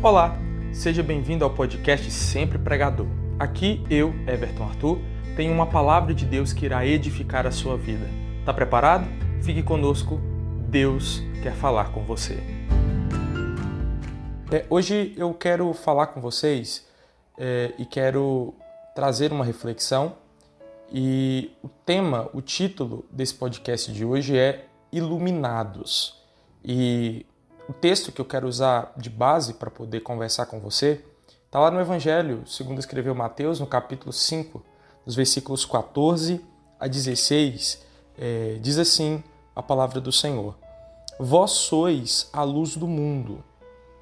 Olá, seja bem-vindo ao podcast Sempre Pregador. Aqui eu, Everton Arthur, tenho uma palavra de Deus que irá edificar a sua vida. Tá preparado? Fique conosco, Deus quer falar com você. É, hoje eu quero falar com vocês é, e quero trazer uma reflexão. E o tema, o título desse podcast de hoje é Iluminados. E o texto que eu quero usar de base para poder conversar com você está lá no Evangelho, segundo escreveu Mateus, no capítulo 5, nos versículos 14 a 16, é, diz assim a palavra do Senhor: Vós sois a luz do mundo,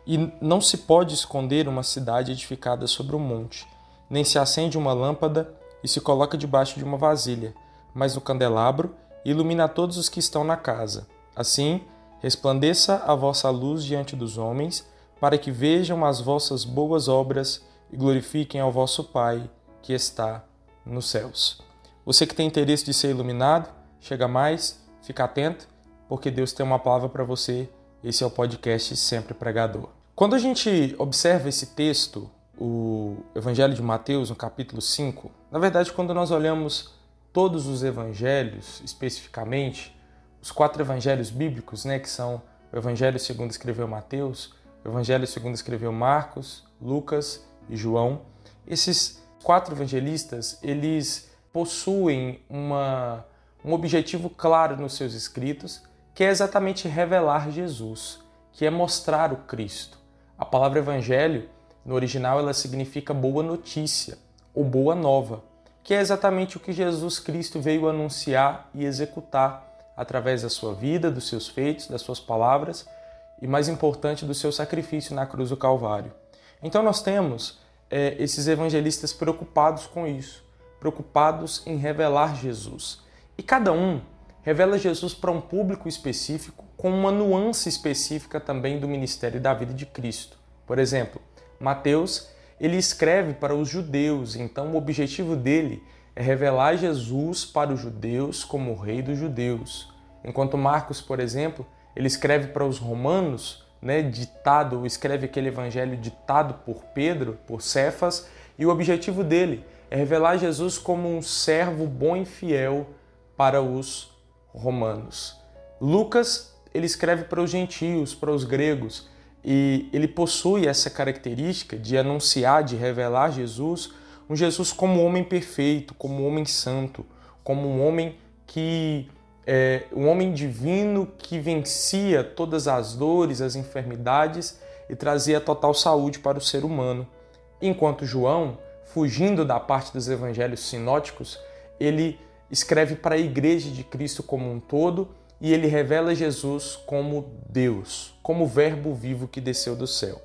e não se pode esconder uma cidade edificada sobre um monte, nem se acende uma lâmpada e se coloca debaixo de uma vasilha, mas no candelabro e ilumina todos os que estão na casa. Assim, resplandeça a vossa luz diante dos homens, para que vejam as vossas boas obras e glorifiquem ao vosso Pai que está nos céus. Você que tem interesse de ser iluminado, chega mais, fica atento, porque Deus tem uma palavra para você. Esse é o podcast Sempre Pregador. Quando a gente observa esse texto, o Evangelho de Mateus, no capítulo 5, na verdade, quando nós olhamos todos os evangelhos especificamente, os quatro evangelhos bíblicos, né, que são o Evangelho segundo escreveu Mateus, o Evangelho segundo escreveu Marcos, Lucas e João, esses quatro evangelistas, eles possuem uma, um objetivo claro nos seus escritos, que é exatamente revelar Jesus, que é mostrar o Cristo. A palavra evangelho, no original, ela significa boa notícia ou boa nova, que é exatamente o que Jesus Cristo veio anunciar e executar através da sua vida, dos seus feitos, das suas palavras e, mais importante, do seu sacrifício na cruz do Calvário. Então, nós temos é, esses evangelistas preocupados com isso, preocupados em revelar Jesus. E cada um revela Jesus para um público específico, com uma nuance específica também do ministério da vida de Cristo. Por exemplo, Mateus ele escreve para os judeus, então o objetivo dele é revelar Jesus para os judeus como o rei dos judeus. Enquanto Marcos, por exemplo, ele escreve para os romanos, né, ditado, escreve aquele evangelho ditado por Pedro, por Cefas, e o objetivo dele é revelar Jesus como um servo bom e fiel para os romanos. Lucas, ele escreve para os gentios, para os gregos, e ele possui essa característica de anunciar, de revelar Jesus, um Jesus como homem perfeito, como homem santo, como um homem que é um homem divino que vencia todas as dores, as enfermidades e trazia total saúde para o ser humano. Enquanto João, fugindo da parte dos evangelhos sinóticos, ele escreve para a igreja de Cristo como um todo e ele revela Jesus como Deus, como Verbo vivo que desceu do céu.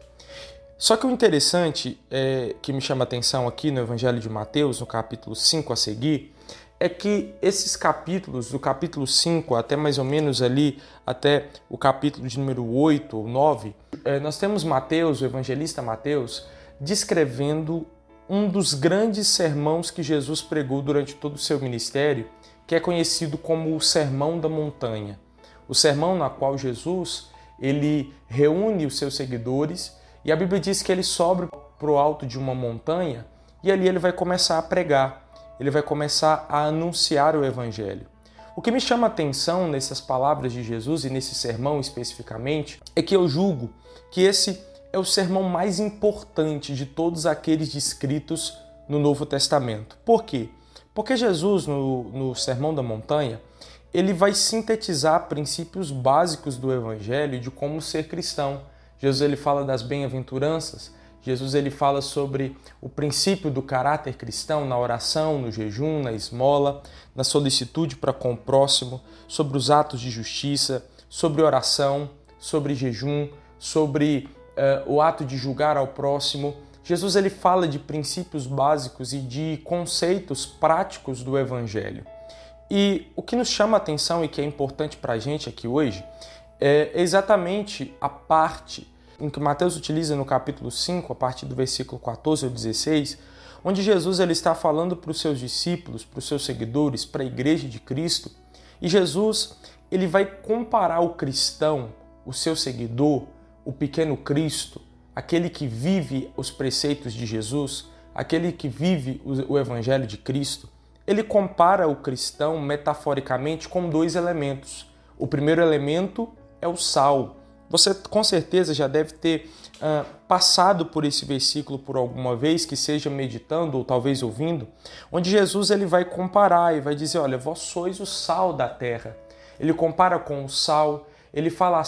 Só que o interessante é, que me chama a atenção aqui no Evangelho de Mateus, no capítulo 5 a seguir, é que esses capítulos, do capítulo 5 até mais ou menos ali, até o capítulo de número 8 ou 9, é, nós temos Mateus, o evangelista Mateus, descrevendo um dos grandes sermãos que Jesus pregou durante todo o seu ministério, que é conhecido como o Sermão da Montanha. O sermão na qual Jesus ele reúne os seus seguidores e a Bíblia diz que ele sobe para o alto de uma montanha e ali ele vai começar a pregar, ele vai começar a anunciar o Evangelho. O que me chama a atenção nessas palavras de Jesus e nesse sermão especificamente é que eu julgo que esse é o sermão mais importante de todos aqueles descritos no Novo Testamento. Por quê? Porque Jesus, no, no Sermão da Montanha, ele vai sintetizar princípios básicos do Evangelho de como ser cristão. Jesus ele fala das bem-aventuranças, Jesus ele fala sobre o princípio do caráter cristão na oração, no jejum, na esmola, na solicitude para com o próximo, sobre os atos de justiça, sobre oração, sobre jejum, sobre uh, o ato de julgar ao próximo. Jesus ele fala de princípios básicos e de conceitos práticos do Evangelho. E o que nos chama a atenção e que é importante para a gente aqui hoje é exatamente a parte em que Mateus utiliza no capítulo 5, a partir do versículo 14 ao 16, onde Jesus ele está falando para os seus discípulos, para os seus seguidores, para a igreja de Cristo, e Jesus ele vai comparar o cristão, o seu seguidor, o pequeno Cristo, aquele que vive os preceitos de Jesus, aquele que vive o Evangelho de Cristo, ele compara o cristão metaforicamente com dois elementos. O primeiro elemento é o sal. Você com certeza já deve ter uh, passado por esse versículo por alguma vez, que seja meditando ou talvez ouvindo, onde Jesus ele vai comparar e vai dizer: Olha, vós sois o sal da terra. Ele compara com o sal, ele fala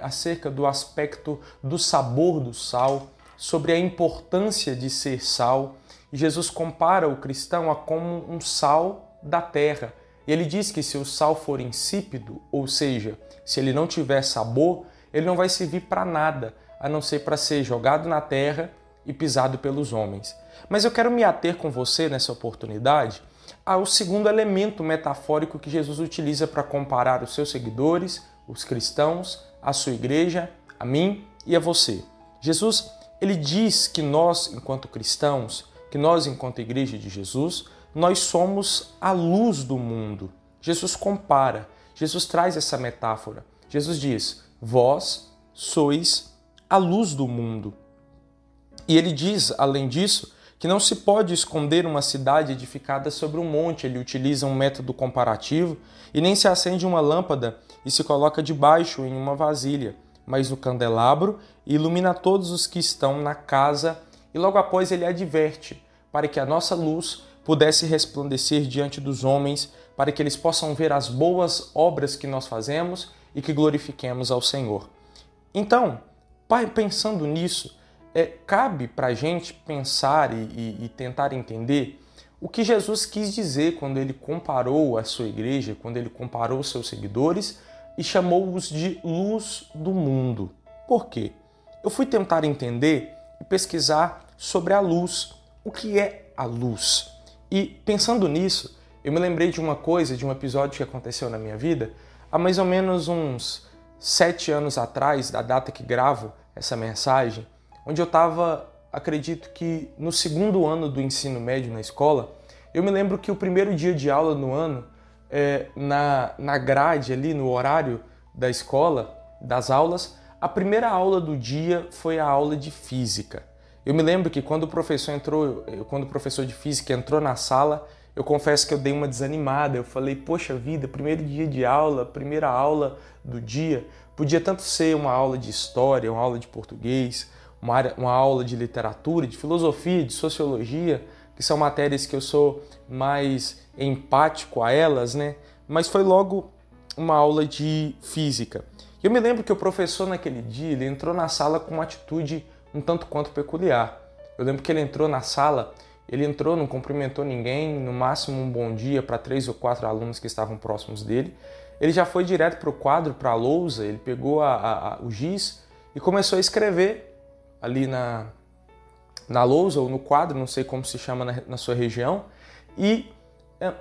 acerca do aspecto do sabor do sal, sobre a importância de ser sal. E Jesus compara o cristão a como um sal da terra. E ele diz que se o sal for insípido, ou seja, se ele não tiver sabor, ele não vai servir para nada, a não ser para ser jogado na terra e pisado pelos homens. Mas eu quero me ater com você nessa oportunidade ao segundo elemento metafórico que Jesus utiliza para comparar os seus seguidores, os cristãos, a sua igreja, a mim e a você. Jesus, ele diz que nós, enquanto cristãos, que nós, enquanto igreja de Jesus, nós somos a luz do mundo. Jesus compara, Jesus traz essa metáfora. Jesus diz: Vós sois a luz do mundo. E ele diz, além disso, que não se pode esconder uma cidade edificada sobre um monte. Ele utiliza um método comparativo e nem se acende uma lâmpada e se coloca debaixo em uma vasilha, mas no candelabro e ilumina todos os que estão na casa. E logo após ele adverte para que a nossa luz pudesse resplandecer diante dos homens, para que eles possam ver as boas obras que nós fazemos e que glorifiquemos ao Senhor. Então, pensando nisso, é, cabe para a gente pensar e, e, e tentar entender o que Jesus quis dizer quando ele comparou a sua igreja, quando ele comparou seus seguidores e chamou-os de luz do mundo. Por quê? Eu fui tentar entender e pesquisar sobre a luz. O que é a luz? E pensando nisso, eu me lembrei de uma coisa, de um episódio que aconteceu na minha vida há mais ou menos uns sete anos atrás, da data que gravo essa mensagem onde eu estava, acredito que no segundo ano do ensino médio na escola, eu me lembro que o primeiro dia de aula no ano, é, na, na grade ali, no horário da escola, das aulas, a primeira aula do dia foi a aula de física. Eu me lembro que quando o professor entrou, quando o professor de física entrou na sala, eu confesso que eu dei uma desanimada. Eu falei, poxa vida, primeiro dia de aula, primeira aula do dia, podia tanto ser uma aula de história, uma aula de português, uma, área, uma aula de literatura, de filosofia, de sociologia, que são matérias que eu sou mais empático a elas, né? Mas foi logo uma aula de física. Eu me lembro que o professor naquele dia ele entrou na sala com uma atitude um tanto quanto peculiar. Eu lembro que ele entrou na sala, ele entrou, não cumprimentou ninguém, no máximo um bom dia para três ou quatro alunos que estavam próximos dele. Ele já foi direto para o quadro, para a lousa, ele pegou a, a, a, o giz e começou a escrever ali na, na lousa ou no quadro, não sei como se chama na, na sua região, e é,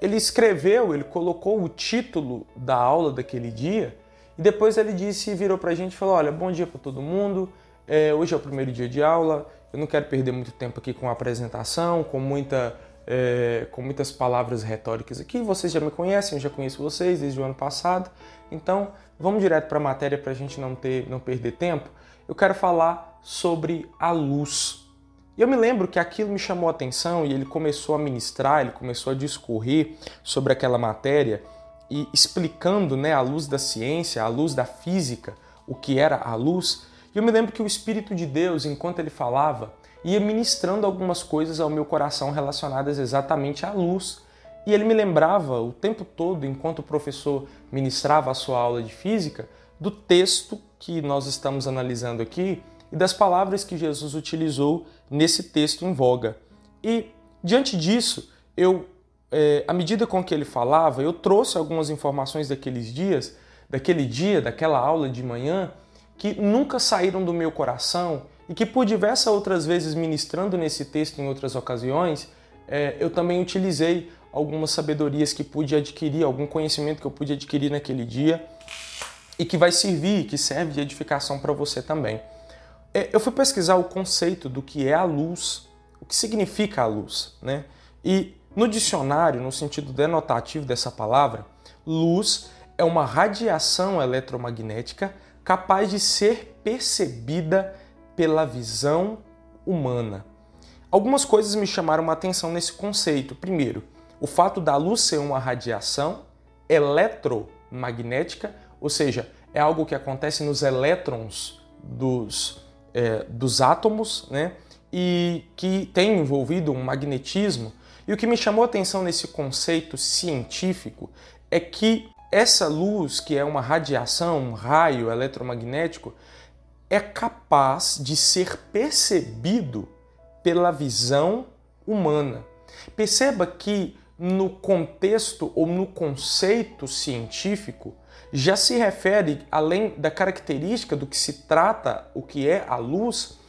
ele escreveu, ele colocou o título da aula daquele dia e depois ele disse, virou para a gente e falou: Olha, bom dia para todo mundo. É, hoje é o primeiro dia de aula. Eu não quero perder muito tempo aqui com a apresentação, com muita é, com muitas palavras retóricas aqui. Vocês já me conhecem, eu já conheço vocês desde o ano passado. Então, vamos direto para a matéria para a gente não ter, não perder tempo. Eu quero falar sobre a luz. E eu me lembro que aquilo me chamou a atenção e ele começou a ministrar, ele começou a discorrer sobre aquela matéria e explicando né, a luz da ciência, a luz da física, o que era a luz. E eu me lembro que o Espírito de Deus, enquanto ele falava, ia ministrando algumas coisas ao meu coração relacionadas exatamente à luz. E ele me lembrava o tempo todo, enquanto o professor ministrava a sua aula de física, do texto que nós estamos analisando aqui, e das palavras que Jesus utilizou nesse texto em voga. E diante disso, eu, é, à medida com que ele falava, eu trouxe algumas informações daqueles dias, daquele dia, daquela aula de manhã, que nunca saíram do meu coração e que por diversas outras vezes ministrando nesse texto em outras ocasiões, é, eu também utilizei algumas sabedorias que pude adquirir, algum conhecimento que eu pude adquirir naquele dia e que vai servir, que serve de edificação para você também. É, eu fui pesquisar o conceito do que é a luz, o que significa a luz, né? E no dicionário, no sentido denotativo dessa palavra, luz é uma radiação eletromagnética capaz de ser percebida pela visão humana. Algumas coisas me chamaram a atenção nesse conceito. Primeiro, o fato da luz ser uma radiação eletromagnética, ou seja, é algo que acontece nos elétrons dos, é, dos átomos, né? E que tem envolvido um magnetismo. E o que me chamou a atenção nesse conceito científico é que essa luz, que é uma radiação, um raio eletromagnético, é capaz de ser percebido pela visão humana. Perceba que no contexto ou no conceito científico já se refere, além da característica do que se trata, o que é a luz,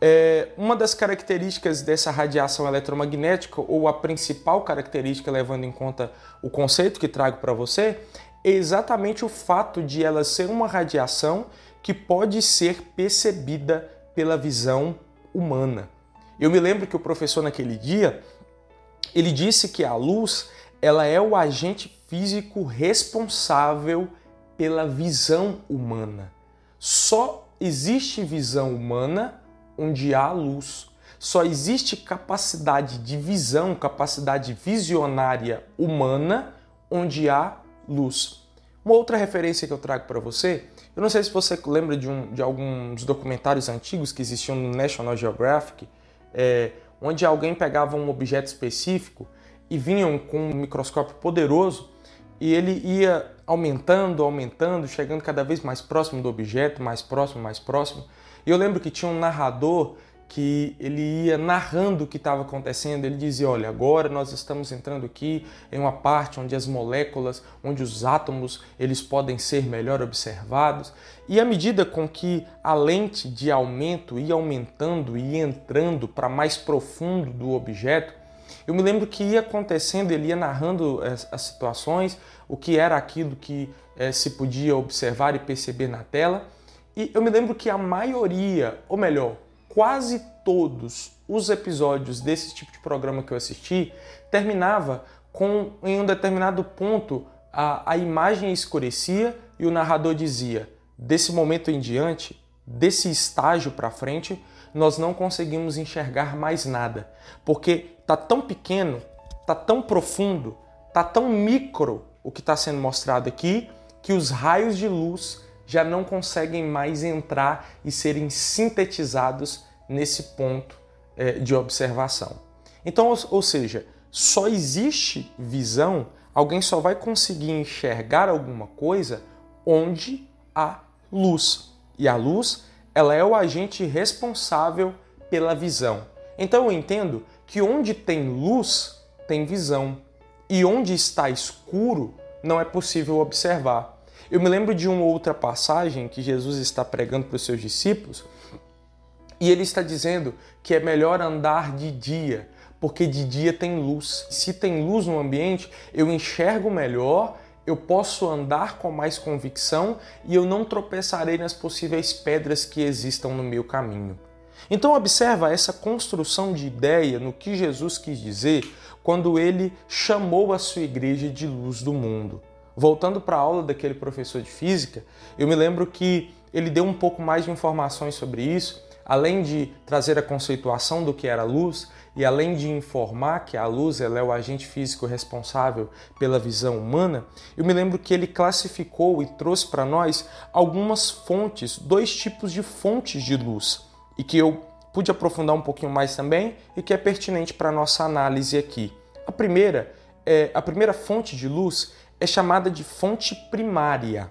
é, uma das características dessa radiação eletromagnética, ou a principal característica, levando em conta o conceito que trago para você, é exatamente o fato de ela ser uma radiação que pode ser percebida pela visão humana. Eu me lembro que o professor naquele dia, ele disse que a luz, ela é o agente físico responsável pela visão humana. Só existe visão humana onde há luz. Só existe capacidade de visão, capacidade visionária humana onde há luz. Uma outra referência que eu trago para você, eu não sei se você lembra de, um, de alguns documentários antigos que existiam no National Geographic, é, onde alguém pegava um objeto específico e vinham com um microscópio poderoso e ele ia aumentando, aumentando, chegando cada vez mais próximo do objeto, mais próximo, mais próximo. E eu lembro que tinha um narrador que ele ia narrando o que estava acontecendo. Ele dizia: Olha, agora nós estamos entrando aqui em uma parte onde as moléculas, onde os átomos, eles podem ser melhor observados. E à medida com que a lente de aumento ia aumentando e entrando para mais profundo do objeto, eu me lembro que ia acontecendo, ele ia narrando as, as situações, o que era aquilo que eh, se podia observar e perceber na tela. E eu me lembro que a maioria, ou melhor, quase todos os episódios desse tipo de programa que eu assisti terminava com, em um determinado ponto, a, a imagem escurecia e o narrador dizia: desse momento em diante, desse estágio para frente, nós não conseguimos enxergar mais nada, porque tá tão pequeno, tá tão profundo, tá tão micro o que está sendo mostrado aqui que os raios de luz já não conseguem mais entrar e serem sintetizados nesse ponto é, de observação. Então, ou, ou seja, só existe visão, alguém só vai conseguir enxergar alguma coisa onde há luz. E a luz, ela é o agente responsável pela visão. Então eu entendo que onde tem luz, tem visão. E onde está escuro, não é possível observar. Eu me lembro de uma outra passagem que Jesus está pregando para os seus discípulos e ele está dizendo que é melhor andar de dia, porque de dia tem luz. Se tem luz no ambiente, eu enxergo melhor, eu posso andar com mais convicção e eu não tropeçarei nas possíveis pedras que existam no meu caminho. Então observa essa construção de ideia no que Jesus quis dizer quando ele chamou a sua igreja de luz do mundo. Voltando para a aula daquele professor de física, eu me lembro que ele deu um pouco mais de informações sobre isso, além de trazer a conceituação do que era luz e além de informar que a luz é o agente físico responsável pela visão humana, eu me lembro que ele classificou e trouxe para nós algumas fontes, dois tipos de fontes de luz, e que eu pude aprofundar um pouquinho mais também e que é pertinente para a nossa análise aqui. A primeira, é, a primeira fonte de luz é chamada de fonte primária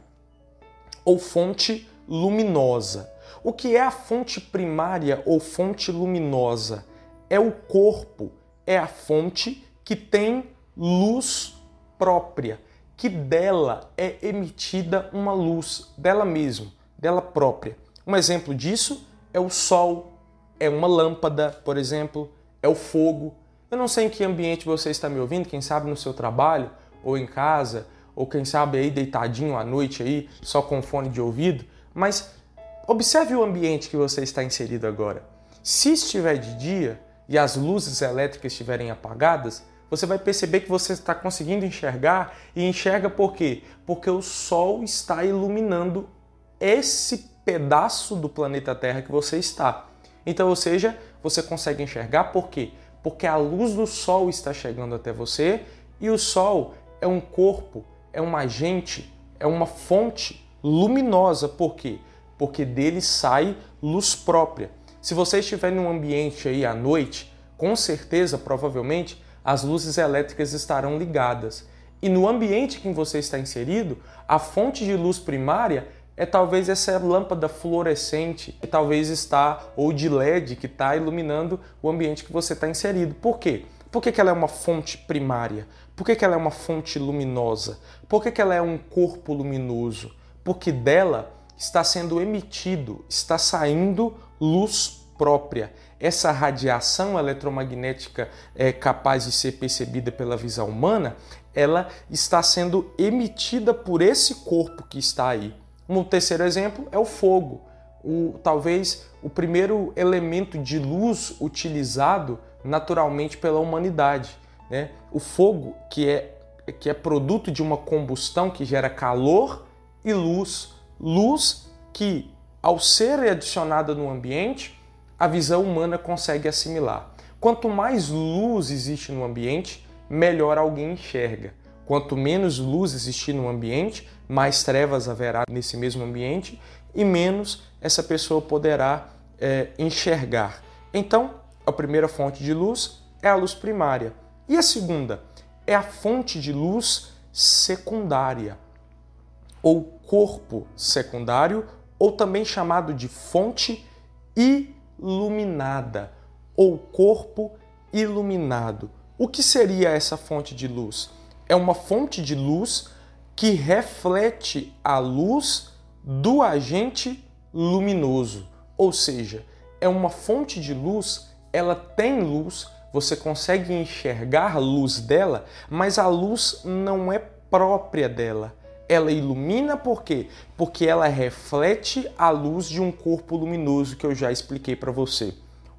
ou fonte luminosa. O que é a fonte primária ou fonte luminosa? É o corpo, é a fonte que tem luz própria, que dela é emitida uma luz, dela mesmo, dela própria. Um exemplo disso é o sol, é uma lâmpada, por exemplo, é o fogo. Eu não sei em que ambiente você está me ouvindo, quem sabe no seu trabalho, ou em casa, ou quem sabe aí deitadinho à noite aí, só com fone de ouvido, mas observe o ambiente que você está inserido agora. Se estiver de dia e as luzes elétricas estiverem apagadas, você vai perceber que você está conseguindo enxergar e enxerga por quê? Porque o sol está iluminando esse pedaço do planeta Terra que você está. Então, ou seja, você consegue enxergar por quê? Porque a luz do Sol está chegando até você e o Sol é um corpo, é um agente, é uma fonte luminosa. Por quê? Porque dele sai luz própria. Se você estiver em um ambiente aí à noite, com certeza, provavelmente, as luzes elétricas estarão ligadas. E no ambiente que você está inserido, a fonte de luz primária é talvez essa lâmpada fluorescente que talvez está, ou de LED, que está iluminando o ambiente que você está inserido. Por quê? Por que, que ela é uma fonte primária? Por que, que ela é uma fonte luminosa? Por que, que ela é um corpo luminoso? Porque dela está sendo emitido, está saindo luz própria. Essa radiação eletromagnética é capaz de ser percebida pela visão humana, ela está sendo emitida por esse corpo que está aí. Um terceiro exemplo é o fogo. O, talvez o primeiro elemento de luz utilizado naturalmente pela humanidade. Né? O fogo, que é, que é produto de uma combustão que gera calor e luz. Luz que, ao ser adicionada no ambiente, a visão humana consegue assimilar. Quanto mais luz existe no ambiente, melhor alguém enxerga. Quanto menos luz existir no ambiente, mais trevas haverá nesse mesmo ambiente e menos essa pessoa poderá é, enxergar. Então, a primeira fonte de luz é a luz primária. E a segunda é a fonte de luz secundária, ou corpo secundário, ou também chamado de fonte iluminada, ou corpo iluminado. O que seria essa fonte de luz? é uma fonte de luz que reflete a luz do agente luminoso. Ou seja, é uma fonte de luz, ela tem luz, você consegue enxergar a luz dela, mas a luz não é própria dela. Ela ilumina por quê? Porque ela reflete a luz de um corpo luminoso que eu já expliquei para você.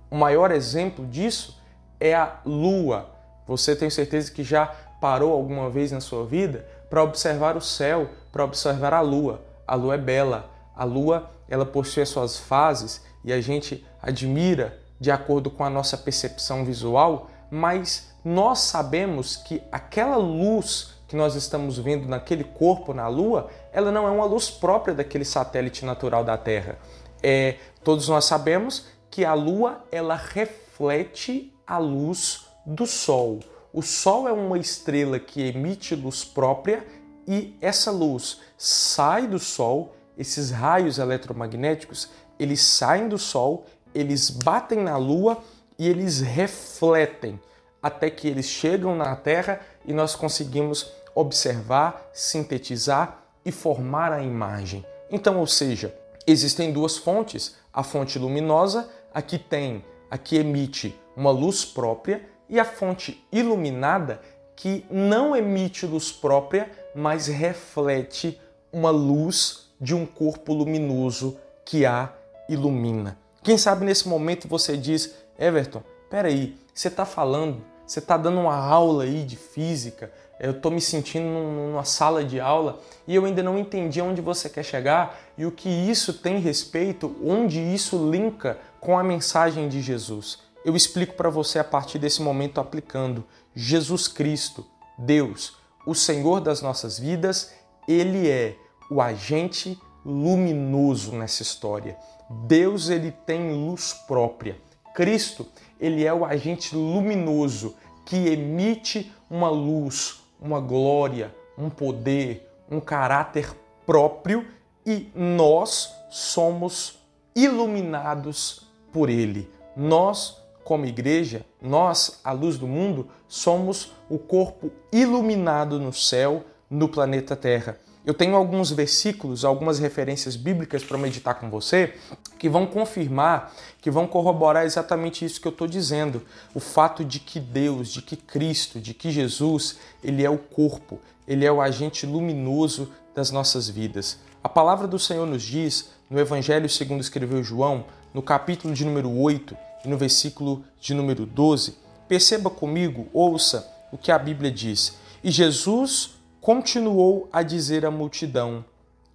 O maior exemplo disso é a lua. Você tem certeza que já parou alguma vez na sua vida para observar o céu, para observar a lua. A lua é bela. A lua, ela possui as suas fases e a gente admira de acordo com a nossa percepção visual, mas nós sabemos que aquela luz que nós estamos vendo naquele corpo na Lua, ela não é uma luz própria daquele satélite natural da Terra. É, todos nós sabemos que a Lua ela reflete a luz do Sol. O Sol é uma estrela que emite luz própria e essa luz sai do Sol, esses raios eletromagnéticos, eles saem do Sol, eles batem na Lua e eles refletem até que eles chegam na Terra e nós conseguimos observar, sintetizar e formar a imagem. Então, ou seja, existem duas fontes, a fonte luminosa, a que tem, a que emite uma luz própria e a fonte iluminada que não emite luz própria, mas reflete uma luz de um corpo luminoso que a ilumina. Quem sabe nesse momento você diz, Everton, peraí, você está falando, você está dando uma aula aí de física, eu estou me sentindo numa sala de aula e eu ainda não entendi onde você quer chegar e o que isso tem respeito, onde isso linka com a mensagem de Jesus eu explico para você a partir desse momento aplicando Jesus Cristo, Deus, o Senhor das nossas vidas, ele é o agente luminoso nessa história. Deus ele tem luz própria. Cristo, ele é o agente luminoso que emite uma luz, uma glória, um poder, um caráter próprio e nós somos iluminados por ele. Nós como igreja, nós, a luz do mundo, somos o corpo iluminado no céu, no planeta Terra. Eu tenho alguns versículos, algumas referências bíblicas para meditar com você que vão confirmar, que vão corroborar exatamente isso que eu estou dizendo. O fato de que Deus, de que Cristo, de que Jesus, Ele é o corpo, Ele é o agente luminoso das nossas vidas. A palavra do Senhor nos diz, no Evangelho segundo escreveu João, no capítulo de número 8, e no versículo de número 12, perceba comigo, ouça o que a Bíblia diz. E Jesus continuou a dizer à multidão: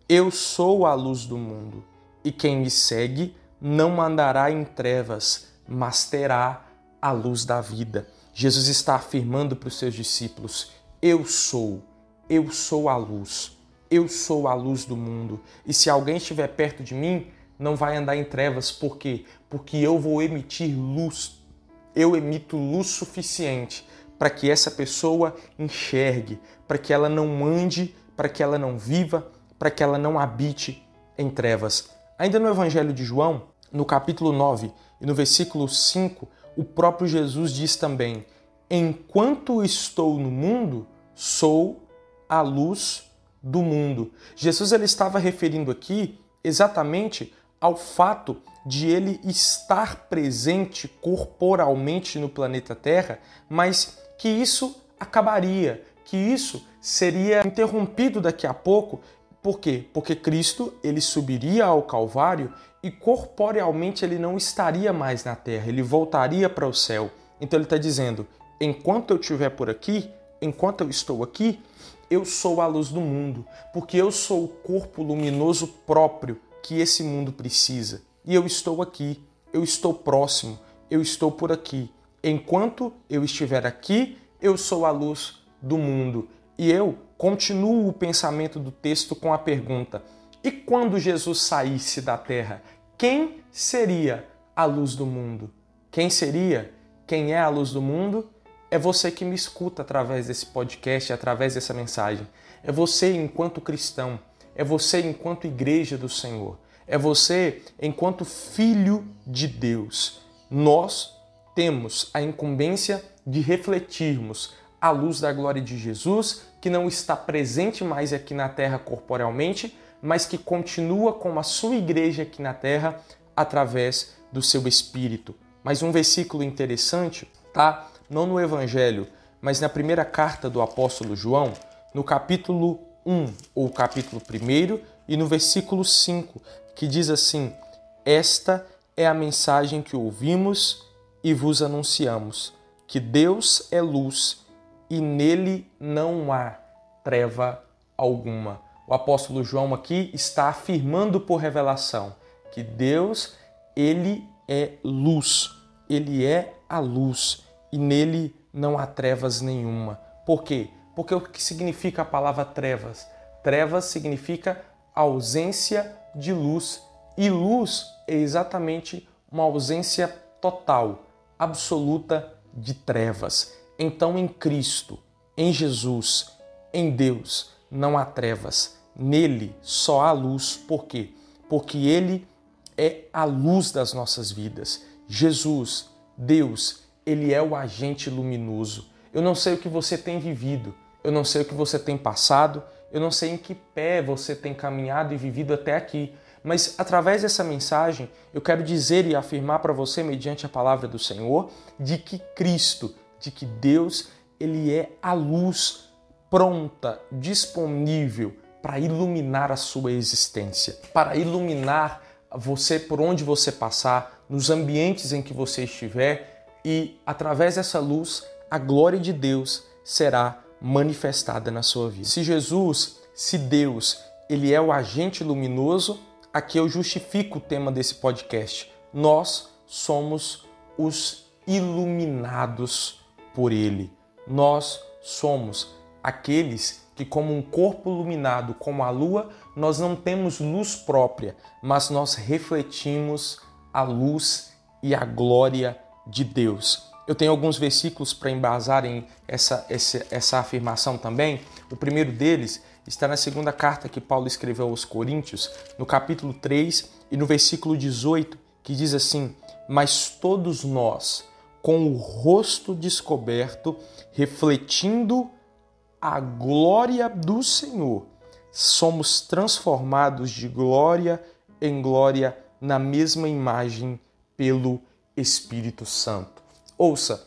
Eu sou a luz do mundo, e quem me segue não andará em trevas, mas terá a luz da vida. Jesus está afirmando para os seus discípulos: Eu sou, eu sou a luz, eu sou a luz do mundo. E se alguém estiver perto de mim, não vai andar em trevas, por quê? Porque eu vou emitir luz. Eu emito luz suficiente para que essa pessoa enxergue, para que ela não ande, para que ela não viva, para que ela não habite em trevas. Ainda no Evangelho de João, no capítulo 9 e no versículo 5, o próprio Jesus diz também: Enquanto estou no mundo, sou a luz do mundo. Jesus ele estava referindo aqui exatamente ao fato de ele estar presente corporalmente no planeta Terra, mas que isso acabaria, que isso seria interrompido daqui a pouco. Por quê? Porque Cristo ele subiria ao Calvário e corporealmente ele não estaria mais na terra, ele voltaria para o céu. Então ele está dizendo: enquanto eu estiver por aqui, enquanto eu estou aqui, eu sou a luz do mundo, porque eu sou o corpo luminoso próprio que esse mundo precisa. E eu estou aqui, eu estou próximo, eu estou por aqui. Enquanto eu estiver aqui, eu sou a luz do mundo. E eu continuo o pensamento do texto com a pergunta: e quando Jesus saísse da terra, quem seria a luz do mundo? Quem seria? Quem é a luz do mundo? É você que me escuta através desse podcast, através dessa mensagem. É você enquanto cristão. É você enquanto igreja do Senhor. É você enquanto filho de Deus. Nós temos a incumbência de refletirmos a luz da glória de Jesus, que não está presente mais aqui na terra corporalmente, mas que continua com a sua igreja aqui na terra através do seu espírito. Mas um versículo interessante, tá? Não no evangelho, mas na primeira carta do apóstolo João, no capítulo 1 ou capítulo 1 e no versículo 5, que diz assim: Esta é a mensagem que ouvimos e vos anunciamos, que Deus é luz e nele não há treva alguma o apóstolo João aqui está afirmando por revelação que Deus, ele é luz, ele é a luz e nele não há trevas nenhuma. Por quê? Porque o que significa a palavra trevas? Trevas significa ausência de luz e luz é exatamente uma ausência total, absoluta de trevas. Então, em Cristo, em Jesus, em Deus, não há trevas. Nele só há luz. Por quê? Porque ele é a luz das nossas vidas. Jesus, Deus, ele é o agente luminoso. Eu não sei o que você tem vivido, eu não sei o que você tem passado, eu não sei em que pé você tem caminhado e vivido até aqui, mas através dessa mensagem eu quero dizer e afirmar para você, mediante a palavra do Senhor, de que Cristo, de que Deus, ele é a luz pronta, disponível para iluminar a sua existência, para iluminar você por onde você passar, nos ambientes em que você estiver e através dessa luz a glória de Deus será manifestada na sua vida. Se Jesus, se Deus, ele é o agente luminoso, aqui eu justifico o tema desse podcast. Nós somos os iluminados por ele. Nós somos aqueles que, como um corpo iluminado como a lua, nós não temos luz própria, mas nós refletimos a luz e a glória de Deus. Eu tenho alguns versículos para embasarem essa, essa, essa afirmação também. O primeiro deles está na segunda carta que Paulo escreveu aos Coríntios, no capítulo 3 e no versículo 18, que diz assim: Mas todos nós, com o rosto descoberto, refletindo a glória do Senhor, somos transformados de glória em glória na mesma imagem pelo Espírito Santo. Ouça,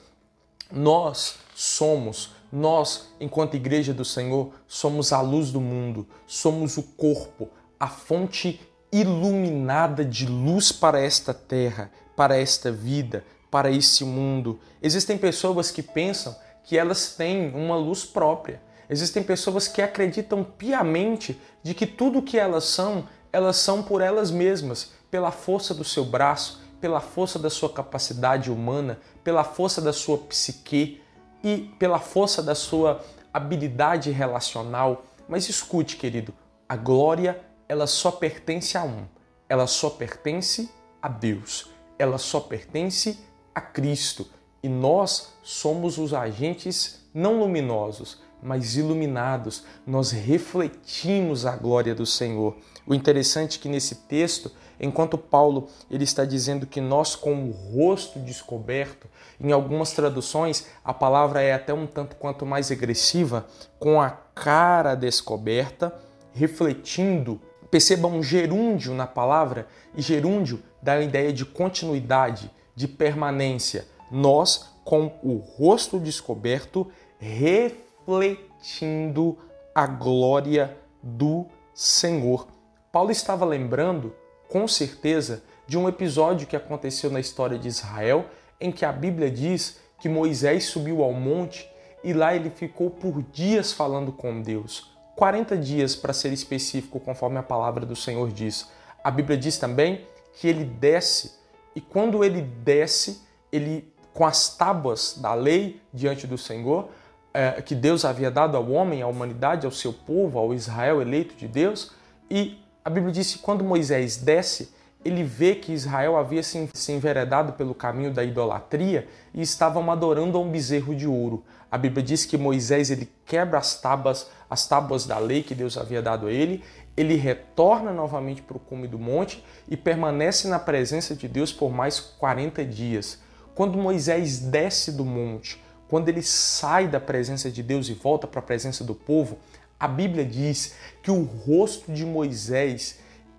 nós somos, nós, enquanto Igreja do Senhor, somos a luz do mundo, somos o corpo, a fonte iluminada de luz para esta terra, para esta vida, para esse mundo. Existem pessoas que pensam que elas têm uma luz própria, Existem pessoas que acreditam piamente de que tudo que elas são, elas são por elas mesmas, pela força do seu braço, pela força da sua capacidade humana, pela força da sua psique e pela força da sua habilidade relacional. Mas escute, querido, a glória ela só pertence a um. Ela só pertence a Deus. Ela só pertence a Cristo. E nós somos os agentes não luminosos, mas iluminados. Nós refletimos a glória do Senhor. O interessante é que nesse texto, enquanto Paulo ele está dizendo que nós com o rosto descoberto, em algumas traduções a palavra é até um tanto quanto mais agressiva, com a cara descoberta, refletindo. Perceba um gerúndio na palavra, e gerúndio dá a ideia de continuidade, de permanência. Nós, com o rosto descoberto, refletindo a glória do Senhor. Paulo estava lembrando, com certeza, de um episódio que aconteceu na história de Israel, em que a Bíblia diz que Moisés subiu ao monte e lá ele ficou por dias falando com Deus. 40 dias para ser específico, conforme a palavra do Senhor diz. A Bíblia diz também que ele desce e quando ele desce, ele com as tábuas da lei diante do Senhor, é, que Deus havia dado ao homem, à humanidade, ao seu povo, ao Israel eleito de Deus, e a Bíblia diz que quando Moisés desce, ele vê que Israel havia se enveredado pelo caminho da idolatria e estavam adorando a um bezerro de ouro. A Bíblia diz que Moisés ele quebra as tábuas, as tábuas da lei que Deus havia dado a ele, ele retorna novamente para o cume do monte e permanece na presença de Deus por mais 40 dias. Quando Moisés desce do monte, quando ele sai da presença de Deus e volta para a presença do povo, a Bíblia diz que o rosto de Moisés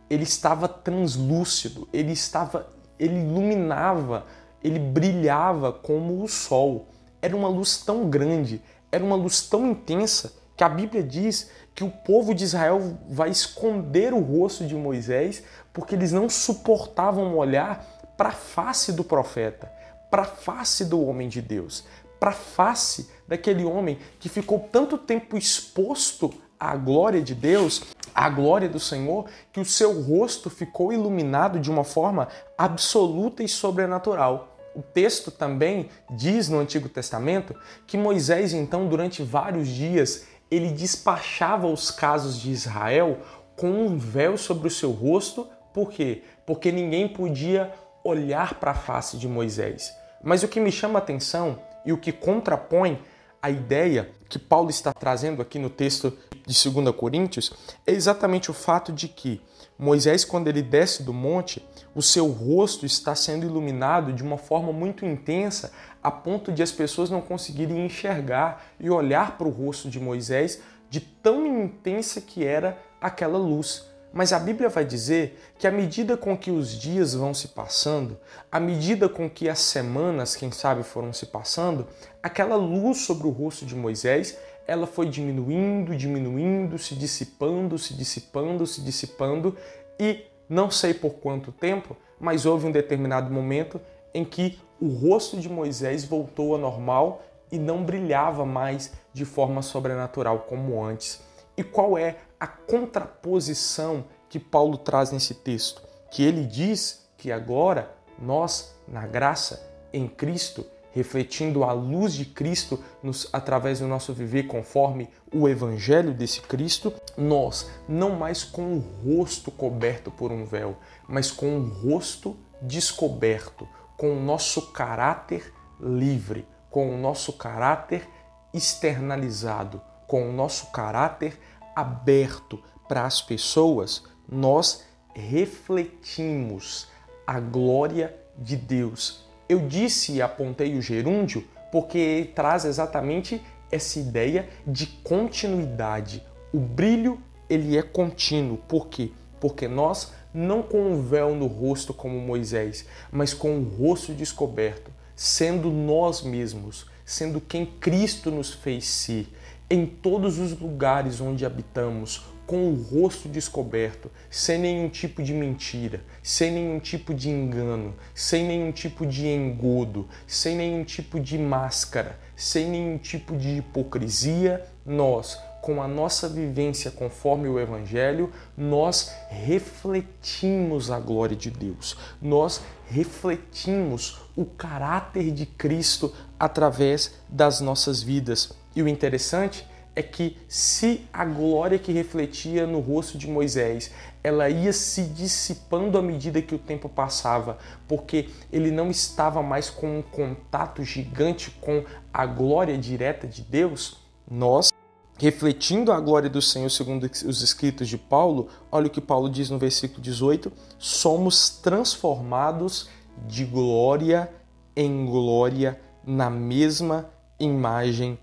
ele estava translúcido, ele estava, ele iluminava, ele brilhava como o sol. Era uma luz tão grande, era uma luz tão intensa que a Bíblia diz que o povo de Israel vai esconder o rosto de Moisés porque eles não suportavam olhar para a face do profeta, para a face do homem de Deus, para a face daquele homem que ficou tanto tempo exposto à glória de Deus a glória do Senhor, que o seu rosto ficou iluminado de uma forma absoluta e sobrenatural. O texto também diz no Antigo Testamento que Moisés, então, durante vários dias, ele despachava os casos de Israel com um véu sobre o seu rosto. Por quê? Porque ninguém podia olhar para a face de Moisés. Mas o que me chama a atenção e o que contrapõe a ideia que Paulo está trazendo aqui no texto de 2 Coríntios é exatamente o fato de que Moisés, quando ele desce do monte, o seu rosto está sendo iluminado de uma forma muito intensa, a ponto de as pessoas não conseguirem enxergar e olhar para o rosto de Moisés de tão intensa que era aquela luz. Mas a Bíblia vai dizer que à medida com que os dias vão se passando, à medida com que as semanas, quem sabe, foram se passando, aquela luz sobre o rosto de Moisés, ela foi diminuindo, diminuindo, se dissipando, se dissipando, se dissipando e não sei por quanto tempo, mas houve um determinado momento em que o rosto de Moisés voltou ao normal e não brilhava mais de forma sobrenatural como antes. E qual é a contraposição que Paulo traz nesse texto? Que ele diz que agora nós, na graça, em Cristo, refletindo a luz de Cristo nos, através do nosso viver conforme o Evangelho desse Cristo, nós, não mais com o rosto coberto por um véu, mas com o rosto descoberto, com o nosso caráter livre, com o nosso caráter externalizado, com o nosso caráter aberto para as pessoas, nós refletimos a glória de Deus. Eu disse e apontei o gerúndio porque traz exatamente essa ideia de continuidade. O brilho ele é contínuo. Por quê? Porque nós não com um véu no rosto como Moisés, mas com o rosto descoberto, sendo nós mesmos, sendo quem Cristo nos fez ser, em todos os lugares onde habitamos, com o rosto descoberto, sem nenhum tipo de mentira, sem nenhum tipo de engano, sem nenhum tipo de engodo, sem nenhum tipo de máscara, sem nenhum tipo de hipocrisia, nós, com a nossa vivência conforme o Evangelho, nós refletimos a glória de Deus, nós refletimos o caráter de Cristo através das nossas vidas. E o interessante é que se a glória que refletia no rosto de Moisés, ela ia se dissipando à medida que o tempo passava, porque ele não estava mais com um contato gigante com a glória direta de Deus, nós refletindo a glória do Senhor segundo os escritos de Paulo, olha o que Paulo diz no versículo 18: somos transformados de glória em glória na mesma imagem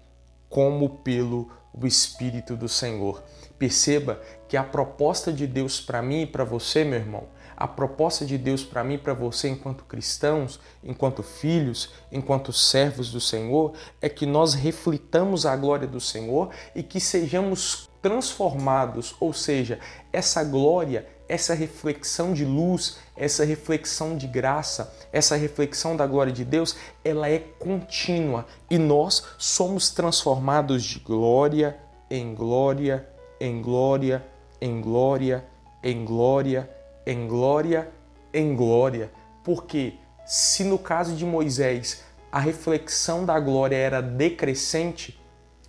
como pelo o Espírito do Senhor. Perceba que a proposta de Deus para mim e para você, meu irmão, a proposta de Deus para mim e para você, enquanto cristãos, enquanto filhos, enquanto servos do Senhor, é que nós reflitamos a glória do Senhor e que sejamos transformados, ou seja, essa glória essa reflexão de luz, essa reflexão de graça, essa reflexão da glória de Deus, ela é contínua e nós somos transformados de glória em glória, em glória, em glória, em glória, em glória, em glória. Porque se no caso de Moisés a reflexão da glória era decrescente,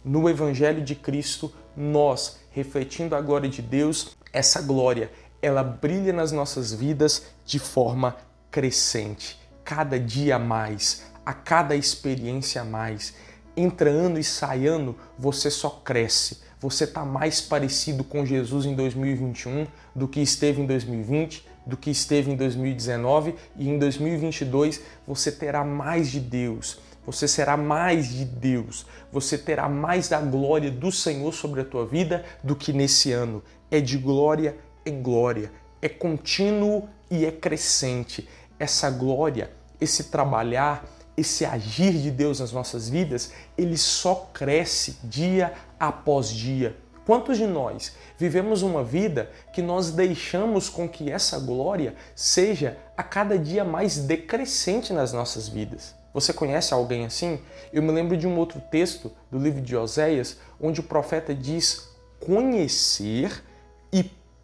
no evangelho de Cristo, nós, refletindo a glória de Deus, essa glória ela brilha nas nossas vidas de forma crescente, cada dia mais, a cada experiência mais. Entra ano e sai ano, você só cresce. Você está mais parecido com Jesus em 2021 do que esteve em 2020, do que esteve em 2019 e em 2022 você terá mais de Deus. Você será mais de Deus, você terá mais da glória do Senhor sobre a tua vida do que nesse ano. É de glória em glória, é contínuo e é crescente. Essa glória, esse trabalhar, esse agir de Deus nas nossas vidas, ele só cresce dia após dia. Quantos de nós vivemos uma vida que nós deixamos com que essa glória seja a cada dia mais decrescente nas nossas vidas? Você conhece alguém assim? Eu me lembro de um outro texto do livro de Oséias, onde o profeta diz: conhecer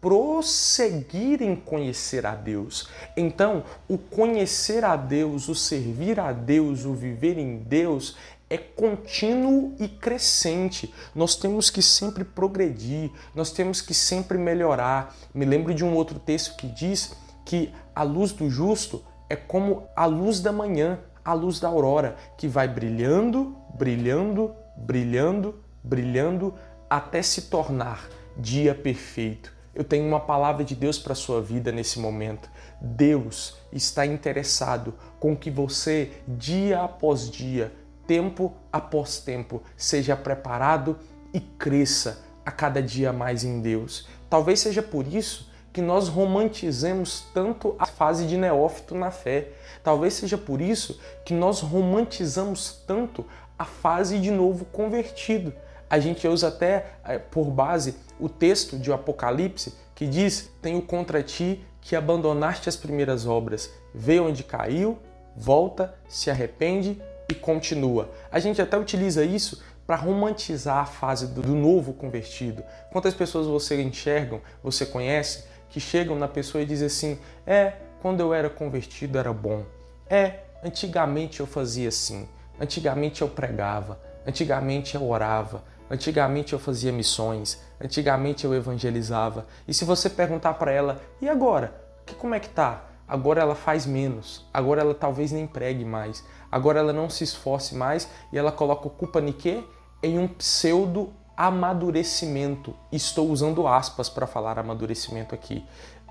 prosseguir em conhecer a Deus. Então, o conhecer a Deus, o servir a Deus, o viver em Deus é contínuo e crescente. Nós temos que sempre progredir, nós temos que sempre melhorar. Me lembro de um outro texto que diz que a luz do justo é como a luz da manhã, a luz da aurora, que vai brilhando, brilhando, brilhando, brilhando até se tornar dia perfeito eu tenho uma palavra de Deus para a sua vida nesse momento. Deus está interessado com que você, dia após dia, tempo após tempo, seja preparado e cresça a cada dia mais em Deus. Talvez seja por isso que nós romantizemos tanto a fase de neófito na fé. Talvez seja por isso que nós romantizamos tanto a fase de novo convertido a gente usa até eh, por base o texto de Apocalipse que diz: Tenho contra ti que abandonaste as primeiras obras. Vê onde caiu, volta, se arrepende e continua. A gente até utiliza isso para romantizar a fase do, novo convertido. Quantas pessoas você enxergam, você conhece, que chegam na pessoa e dizem assim: É, quando eu era convertido era bom. É, antigamente eu fazia assim. Antigamente eu pregava. Antigamente eu orava. Antigamente eu fazia missões, antigamente eu evangelizava. E se você perguntar para ela, e agora? Que como é que tá? Agora ela faz menos. Agora ela talvez nem pregue mais. Agora ela não se esforce mais e ela coloca culpa em quê? Em um pseudo amadurecimento. Estou usando aspas para falar amadurecimento aqui.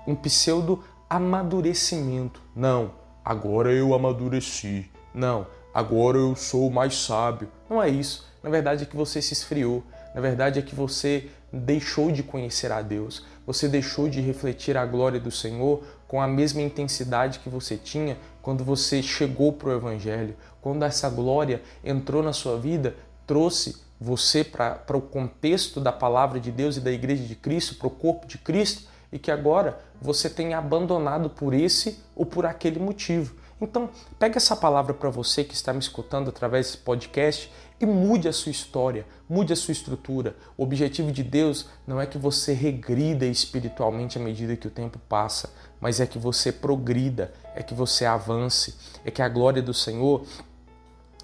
Um pseudo amadurecimento. Não, agora eu amadureci. Não, agora eu sou mais sábio. Não é isso. Na verdade é que você se esfriou. Na verdade é que você deixou de conhecer a Deus. Você deixou de refletir a glória do Senhor com a mesma intensidade que você tinha quando você chegou para o Evangelho. Quando essa glória entrou na sua vida, trouxe você para o contexto da palavra de Deus e da Igreja de Cristo, para o corpo de Cristo, e que agora você tem abandonado por esse ou por aquele motivo. Então, pega essa palavra para você que está me escutando através desse podcast e mude a sua história, mude a sua estrutura. O objetivo de Deus não é que você regrida espiritualmente à medida que o tempo passa, mas é que você progrida, é que você avance, é que a glória do Senhor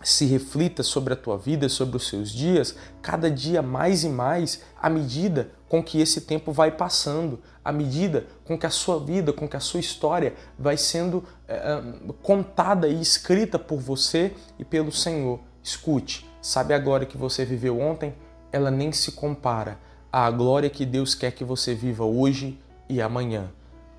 se reflita sobre a tua vida, sobre os seus dias, cada dia mais e mais, à medida com que esse tempo vai passando, à medida com que a sua vida, com que a sua história vai sendo é, contada e escrita por você e pelo Senhor. Escute, sabe a glória que você viveu ontem? Ela nem se compara à glória que Deus quer que você viva hoje e amanhã.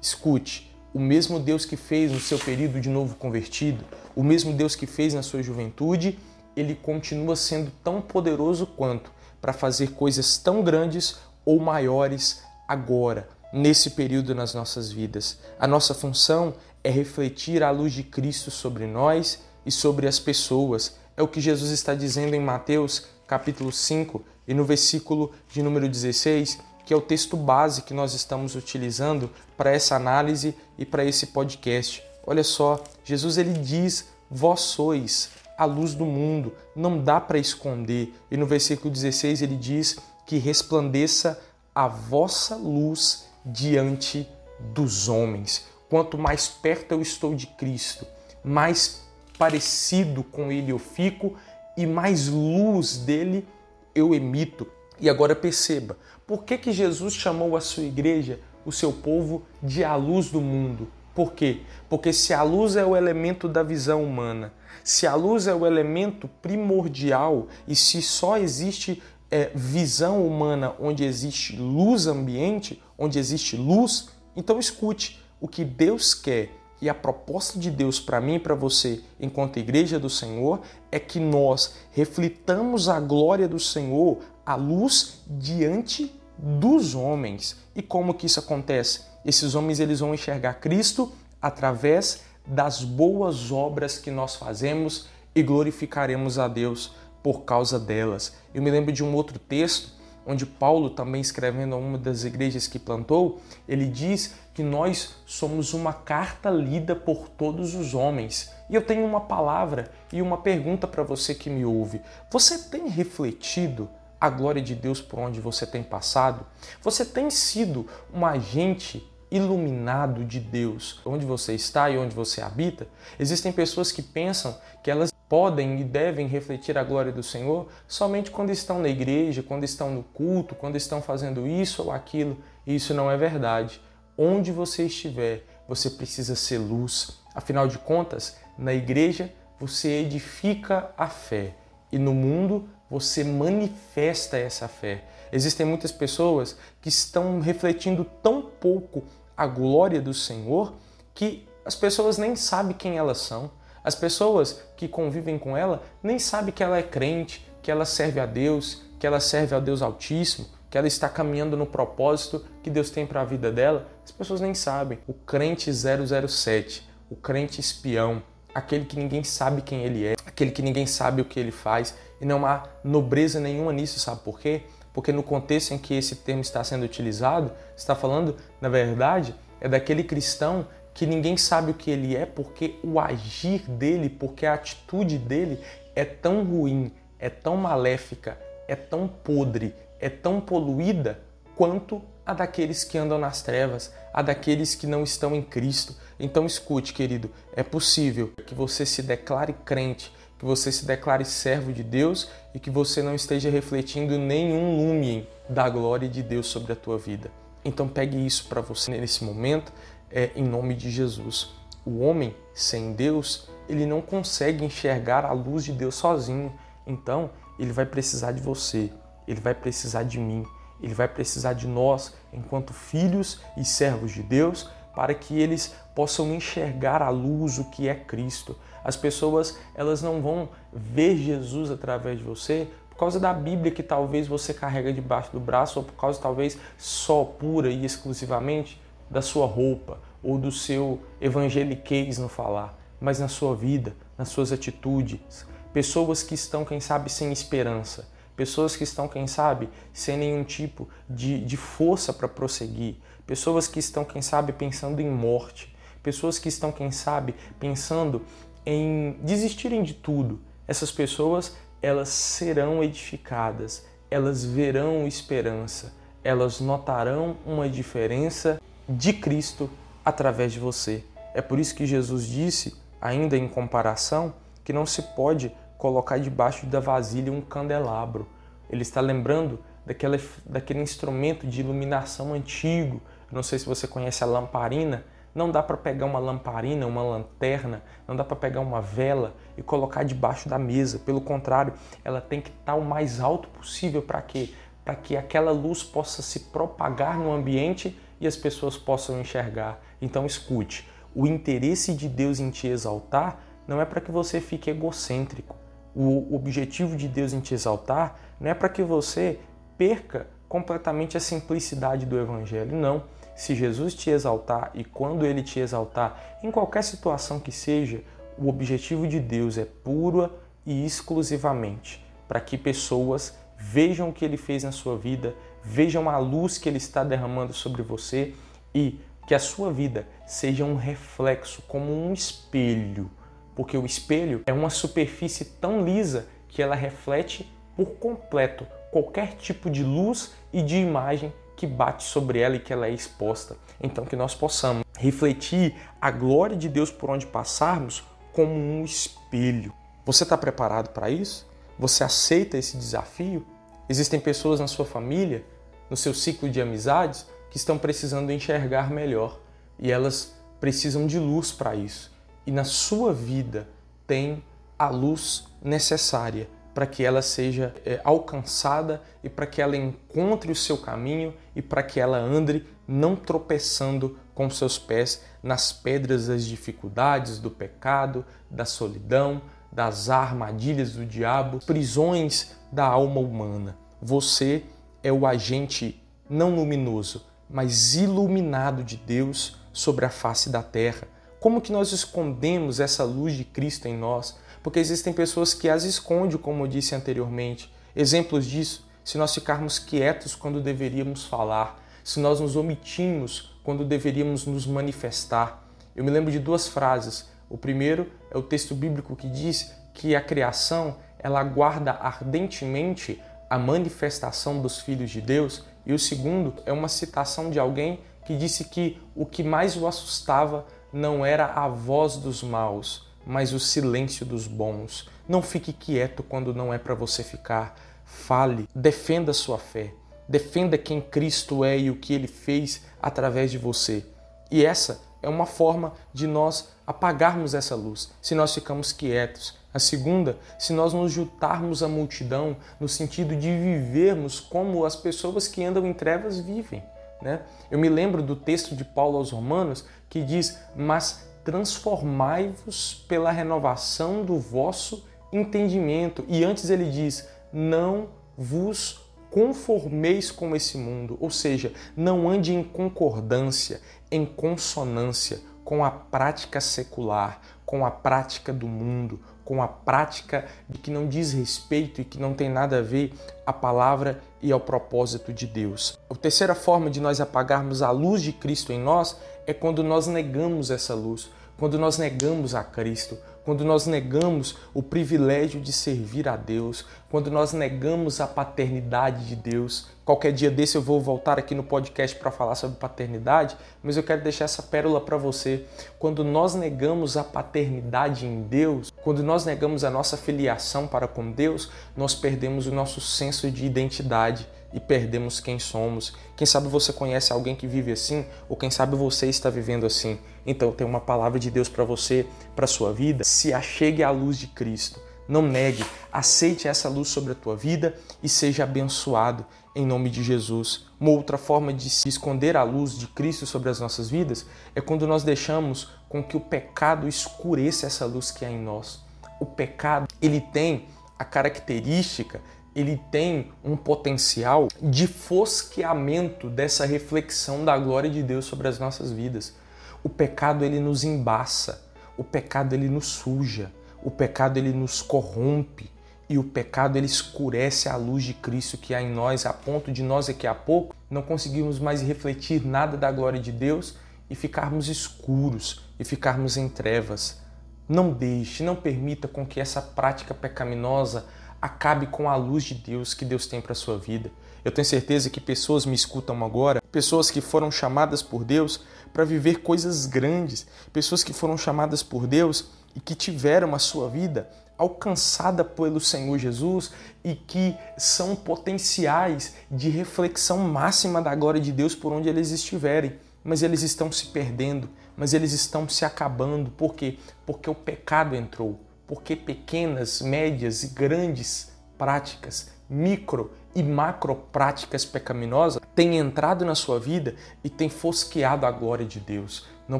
Escute, o mesmo Deus que fez no seu período de novo convertido, o mesmo Deus que fez na sua juventude, ele continua sendo tão poderoso quanto para fazer coisas tão grandes ou maiores agora, nesse período nas nossas vidas. A nossa função é refletir a luz de Cristo sobre nós e sobre as pessoas. É o que Jesus está dizendo em Mateus, capítulo 5, e no versículo de número 16, que é o texto base que nós estamos utilizando para essa análise e para esse podcast. Olha só, Jesus ele diz: "Vós sois a luz do mundo". Não dá para esconder. E no versículo 16 ele diz que resplandeça a vossa luz diante dos homens. Quanto mais perto eu estou de Cristo, mais parecido com ele eu fico e mais luz dele eu emito. E agora perceba, por que, que Jesus chamou a sua igreja, o seu povo, de a luz do mundo? Por quê? Porque se a luz é o elemento da visão humana, se a luz é o elemento primordial e se só existe é, visão humana onde existe luz ambiente, onde existe luz, então escute o que Deus quer e a proposta de Deus para mim e para você, enquanto igreja do Senhor, é que nós reflitamos a glória do Senhor, a luz diante dos homens. E como que isso acontece? Esses homens eles vão enxergar Cristo através das boas obras que nós fazemos e glorificaremos a Deus por causa delas. Eu me lembro de um outro texto onde Paulo, também escrevendo a uma das igrejas que plantou, ele diz que nós somos uma carta lida por todos os homens. E eu tenho uma palavra e uma pergunta para você que me ouve. Você tem refletido a glória de Deus por onde você tem passado? Você tem sido um agente iluminado de Deus onde você está e onde você habita? Existem pessoas que pensam que elas podem e devem refletir a glória do Senhor somente quando estão na igreja, quando estão no culto, quando estão fazendo isso ou aquilo. E isso não é verdade. Onde você estiver, você precisa ser luz. Afinal de contas, na igreja você edifica a fé e no mundo você manifesta essa fé. Existem muitas pessoas que estão refletindo tão pouco a glória do Senhor que as pessoas nem sabem quem elas são as pessoas que convivem com ela nem sabem que ela é crente, que ela serve a Deus, que ela serve ao Deus Altíssimo, que ela está caminhando no propósito que Deus tem para a vida dela. As pessoas nem sabem. O crente 007, o crente espião, aquele que ninguém sabe quem ele é, aquele que ninguém sabe o que ele faz, e não há nobreza nenhuma nisso, sabe por quê? Porque no contexto em que esse termo está sendo utilizado, está falando, na verdade, é daquele cristão que ninguém sabe o que ele é porque o agir dele, porque a atitude dele é tão ruim, é tão maléfica, é tão podre, é tão poluída quanto a daqueles que andam nas trevas, a daqueles que não estão em Cristo. Então escute, querido, é possível que você se declare crente, que você se declare servo de Deus e que você não esteja refletindo nenhum lume da glória de Deus sobre a tua vida. Então pegue isso para você nesse momento é, em nome de Jesus. O homem sem Deus, ele não consegue enxergar a luz de Deus sozinho. Então, ele vai precisar de você, ele vai precisar de mim, ele vai precisar de nós, enquanto filhos e servos de Deus, para que eles possam enxergar a luz, o que é Cristo. As pessoas, elas não vão ver Jesus através de você por causa da Bíblia que talvez você carrega debaixo do braço ou por causa talvez só pura e exclusivamente da sua roupa ou do seu evangeliquez no falar, mas na sua vida, nas suas atitudes. Pessoas que estão, quem sabe, sem esperança. Pessoas que estão, quem sabe, sem nenhum tipo de, de força para prosseguir. Pessoas que estão, quem sabe, pensando em morte. pessoas que estão, quem sabe, pensando em desistirem de tudo. Essas pessoas, elas serão edificadas, elas verão esperança, elas notarão uma diferença de Cristo através de você. É por isso que Jesus disse, ainda em comparação, que não se pode colocar debaixo da vasilha um candelabro. Ele está lembrando daquele, daquele instrumento de iluminação antigo. Não sei se você conhece a lamparina. Não dá para pegar uma lamparina, uma lanterna, não dá para pegar uma vela e colocar debaixo da mesa. Pelo contrário, ela tem que estar o mais alto possível para quê? Para que aquela luz possa se propagar no ambiente e as pessoas possam enxergar. Então escute, o interesse de Deus em te exaltar não é para que você fique egocêntrico. O objetivo de Deus em te exaltar não é para que você perca completamente a simplicidade do Evangelho. Não. Se Jesus te exaltar e quando ele te exaltar, em qualquer situação que seja, o objetivo de Deus é pura e exclusivamente para que pessoas vejam o que ele fez na sua vida, vejam a luz que ele está derramando sobre você e que a sua vida seja um reflexo, como um espelho, porque o espelho é uma superfície tão lisa que ela reflete por completo qualquer tipo de luz e de imagem que bate sobre ela e que ela é exposta. Então que nós possamos refletir a glória de Deus por onde passarmos como um espelho. Você está preparado para isso? Você aceita esse desafio? Existem pessoas na sua família, no seu ciclo de amizades, que estão precisando enxergar melhor e elas precisam de luz para isso. E na sua vida tem a luz necessária para que ela seja é, alcançada e para que ela encontre o seu caminho e para que ela ande não tropeçando com seus pés nas pedras das dificuldades, do pecado, da solidão, das armadilhas do diabo, prisões da alma humana. Você é o agente não luminoso, mas iluminado de Deus sobre a face da terra. Como que nós escondemos essa luz de Cristo em nós? porque existem pessoas que as escondem, como eu disse anteriormente. Exemplos disso, se nós ficarmos quietos quando deveríamos falar, se nós nos omitimos quando deveríamos nos manifestar. Eu me lembro de duas frases. O primeiro é o texto bíblico que diz que a criação ela aguarda ardentemente a manifestação dos filhos de Deus, e o segundo é uma citação de alguém que disse que o que mais o assustava não era a voz dos maus, mas o silêncio dos bons. Não fique quieto quando não é para você ficar. Fale, defenda sua fé, defenda quem Cristo é e o que ele fez através de você. E essa é uma forma de nós apagarmos essa luz, se nós ficamos quietos. A segunda, se nós nos juntarmos à multidão, no sentido de vivermos como as pessoas que andam em trevas vivem. Né? Eu me lembro do texto de Paulo aos Romanos que diz: Mas transformai-vos pela renovação do vosso entendimento. E antes ele diz: não vos conformeis com esse mundo, ou seja, não ande em concordância, em consonância com a prática secular, com a prática do mundo, com a prática de que não diz respeito e que não tem nada a ver à palavra e ao propósito de Deus. A terceira forma de nós apagarmos a luz de Cristo em nós é quando nós negamos essa luz quando nós negamos a Cristo, quando nós negamos o privilégio de servir a Deus, quando nós negamos a paternidade de Deus. Qualquer dia desse eu vou voltar aqui no podcast para falar sobre paternidade, mas eu quero deixar essa pérola para você. Quando nós negamos a paternidade em Deus, quando nós negamos a nossa filiação para com Deus, nós perdemos o nosso senso de identidade e perdemos quem somos. Quem sabe você conhece alguém que vive assim, ou quem sabe você está vivendo assim. Então tem uma palavra de Deus para você, para sua vida. Se achegue à luz de Cristo. Não negue, aceite essa luz sobre a tua vida e seja abençoado em nome de Jesus. Uma outra forma de se esconder a luz de Cristo sobre as nossas vidas é quando nós deixamos com que o pecado escureça essa luz que há em nós. O pecado, ele tem a característica ele tem um potencial de fosqueamento dessa reflexão da glória de Deus sobre as nossas vidas. O pecado ele nos embaça, o pecado ele nos suja, o pecado ele nos corrompe e o pecado ele escurece a luz de Cristo que há em nós a ponto de nós daqui a pouco não conseguirmos mais refletir nada da glória de Deus e ficarmos escuros e ficarmos em trevas. Não deixe, não permita com que essa prática pecaminosa acabe com a luz de Deus que Deus tem para a sua vida. Eu tenho certeza que pessoas me escutam agora, pessoas que foram chamadas por Deus para viver coisas grandes, pessoas que foram chamadas por Deus e que tiveram a sua vida alcançada pelo Senhor Jesus e que são potenciais de reflexão máxima da glória de Deus por onde eles estiverem, mas eles estão se perdendo, mas eles estão se acabando. Por quê? Porque o pecado entrou, porque pequenas, médias e grandes práticas, micro e macro práticas pecaminosas têm entrado na sua vida e têm fosqueado a glória de Deus. Não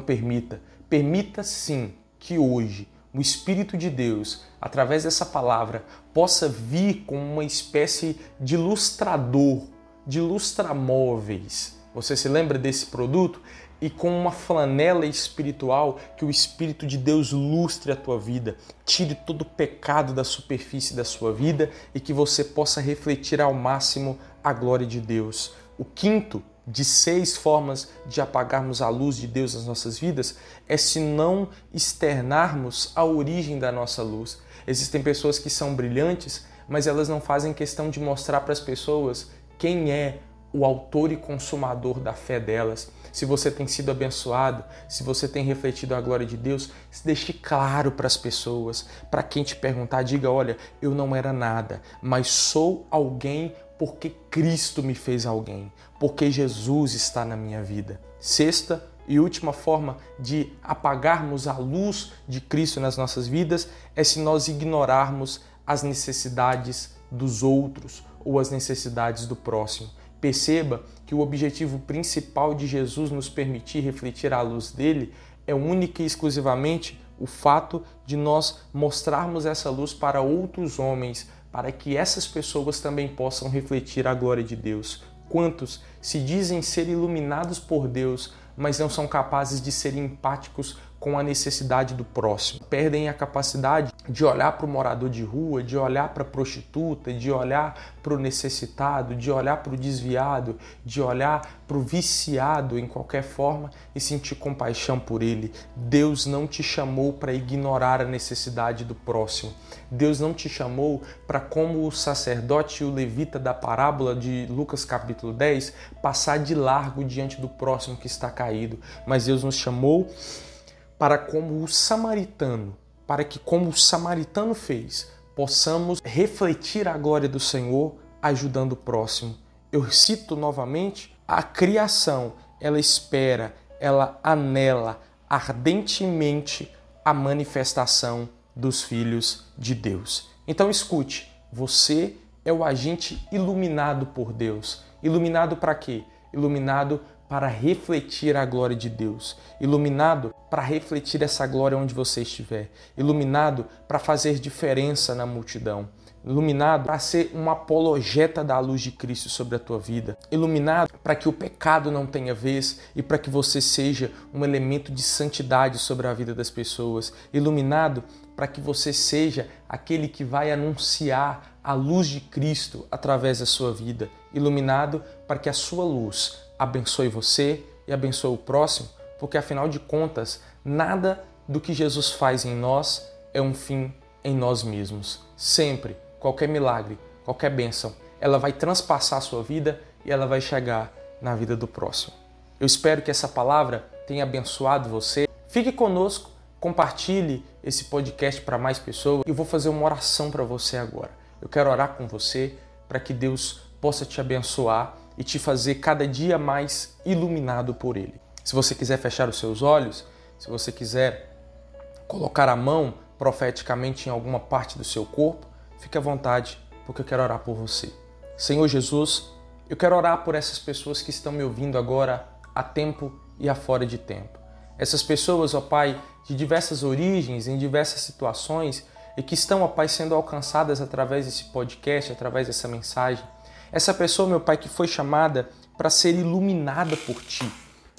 permita. Permita sim que hoje o Espírito de Deus, através dessa palavra, possa vir como uma espécie de lustrador, de lustramóveis. Você se lembra desse produto? E com uma flanela espiritual que o Espírito de Deus lustre a tua vida, tire todo o pecado da superfície da sua vida e que você possa refletir ao máximo a glória de Deus. O quinto de seis formas de apagarmos a luz de Deus nas nossas vidas é se não externarmos a origem da nossa luz. Existem pessoas que são brilhantes, mas elas não fazem questão de mostrar para as pessoas quem é o autor e consumador da fé delas. Se você tem sido abençoado, se você tem refletido a glória de Deus, deixe claro para as pessoas, para quem te perguntar, diga: olha, eu não era nada, mas sou alguém porque Cristo me fez alguém, porque Jesus está na minha vida. Sexta e última forma de apagarmos a luz de Cristo nas nossas vidas é se nós ignorarmos as necessidades dos outros ou as necessidades do próximo. Perceba que o objetivo principal de Jesus nos permitir refletir a luz dele é única e exclusivamente o fato de nós mostrarmos essa luz para outros homens, para que essas pessoas também possam refletir a glória de Deus. Quantos se dizem ser iluminados por Deus, mas não são capazes de ser empáticos com a necessidade do próximo. Perdem a capacidade de olhar para o morador de rua, de olhar para a prostituta, de olhar para o necessitado, de olhar para o desviado, de olhar para o viciado em qualquer forma e sentir compaixão por ele. Deus não te chamou para ignorar a necessidade do próximo. Deus não te chamou para, como o sacerdote e o levita da parábola de Lucas capítulo 10, passar de largo diante do próximo que está caído. Mas Deus nos chamou para como o samaritano, para que como o samaritano fez, possamos refletir a glória do Senhor ajudando o próximo. Eu cito novamente, a criação, ela espera, ela anela ardentemente a manifestação dos filhos de Deus. Então escute, você é o agente iluminado por Deus. Iluminado para quê? Iluminado para refletir a glória de Deus, iluminado para refletir essa glória onde você estiver, iluminado para fazer diferença na multidão, iluminado para ser uma apologeta da luz de Cristo sobre a tua vida, iluminado para que o pecado não tenha vez e para que você seja um elemento de santidade sobre a vida das pessoas, iluminado para que você seja aquele que vai anunciar a luz de Cristo através da sua vida, iluminado para que a sua luz abençoe você e abençoe o próximo, porque afinal de contas, nada do que Jesus faz em nós é um fim em nós mesmos. Sempre, qualquer milagre, qualquer bênção, ela vai transpassar a sua vida e ela vai chegar na vida do próximo. Eu espero que essa palavra tenha abençoado você. Fique conosco, compartilhe esse podcast para mais pessoas. Eu vou fazer uma oração para você agora. Eu quero orar com você para que Deus possa te abençoar e te fazer cada dia mais iluminado por Ele. Se você quiser fechar os seus olhos, se você quiser colocar a mão profeticamente em alguma parte do seu corpo, fique à vontade, porque eu quero orar por você. Senhor Jesus, eu quero orar por essas pessoas que estão me ouvindo agora a tempo e a fora de tempo. Essas pessoas, ó Pai, de diversas origens, em diversas situações e que estão, ó Pai, sendo alcançadas através desse podcast, através dessa mensagem. Essa pessoa, meu Pai, que foi chamada para ser iluminada por Ti.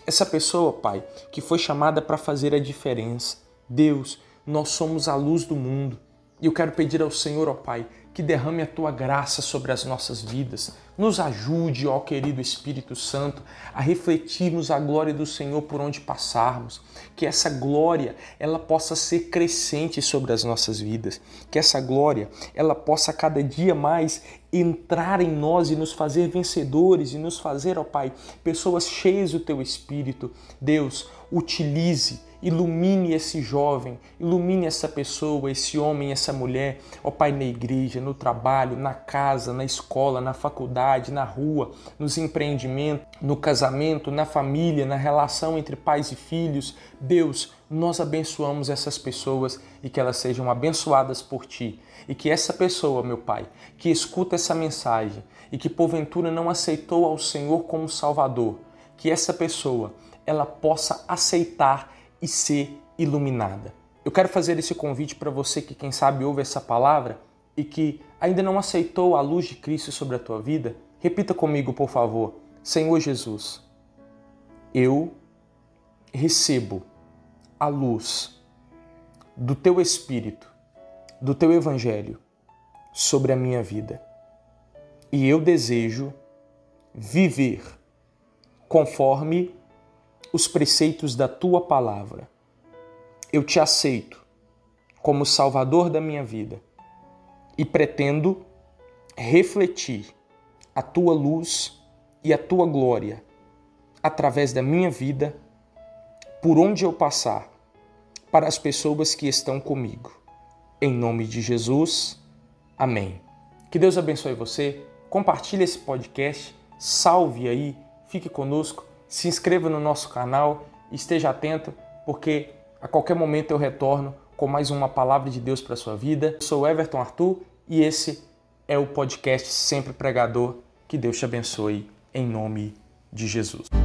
Essa pessoa, Pai, que foi chamada para fazer a diferença. Deus, nós somos a luz do mundo. E eu quero pedir ao Senhor, ó Pai, que derrame a tua graça sobre as nossas vidas. Nos ajude, ó querido Espírito Santo, a refletirmos a glória do Senhor por onde passarmos. Que essa glória, ela possa ser crescente sobre as nossas vidas. Que essa glória, ela possa cada dia mais entrar em nós e nos fazer vencedores e nos fazer, ó Pai, pessoas cheias do teu Espírito. Deus, utilize Ilumine esse jovem, ilumine essa pessoa, esse homem, essa mulher, ó Pai, na igreja, no trabalho, na casa, na escola, na faculdade, na rua, nos empreendimentos, no casamento, na família, na relação entre pais e filhos. Deus, nós abençoamos essas pessoas e que elas sejam abençoadas por Ti. E que essa pessoa, meu Pai, que escuta essa mensagem e que porventura não aceitou ao Senhor como Salvador, que essa pessoa ela possa aceitar e ser iluminada. Eu quero fazer esse convite para você que, quem sabe, ouve essa palavra e que ainda não aceitou a luz de Cristo sobre a tua vida. Repita comigo, por favor. Senhor Jesus, eu recebo a luz do teu Espírito, do teu Evangelho sobre a minha vida. E eu desejo viver conforme os preceitos da tua palavra. Eu te aceito como Salvador da minha vida e pretendo refletir a tua luz e a tua glória através da minha vida, por onde eu passar, para as pessoas que estão comigo. Em nome de Jesus, amém. Que Deus abençoe você, compartilhe esse podcast, salve aí, fique conosco se inscreva no nosso canal, esteja atento, porque a qualquer momento eu retorno com mais uma palavra de Deus para sua vida. Eu sou Everton Arthur e esse é o podcast Sempre Pregador. Que Deus te abençoe em nome de Jesus.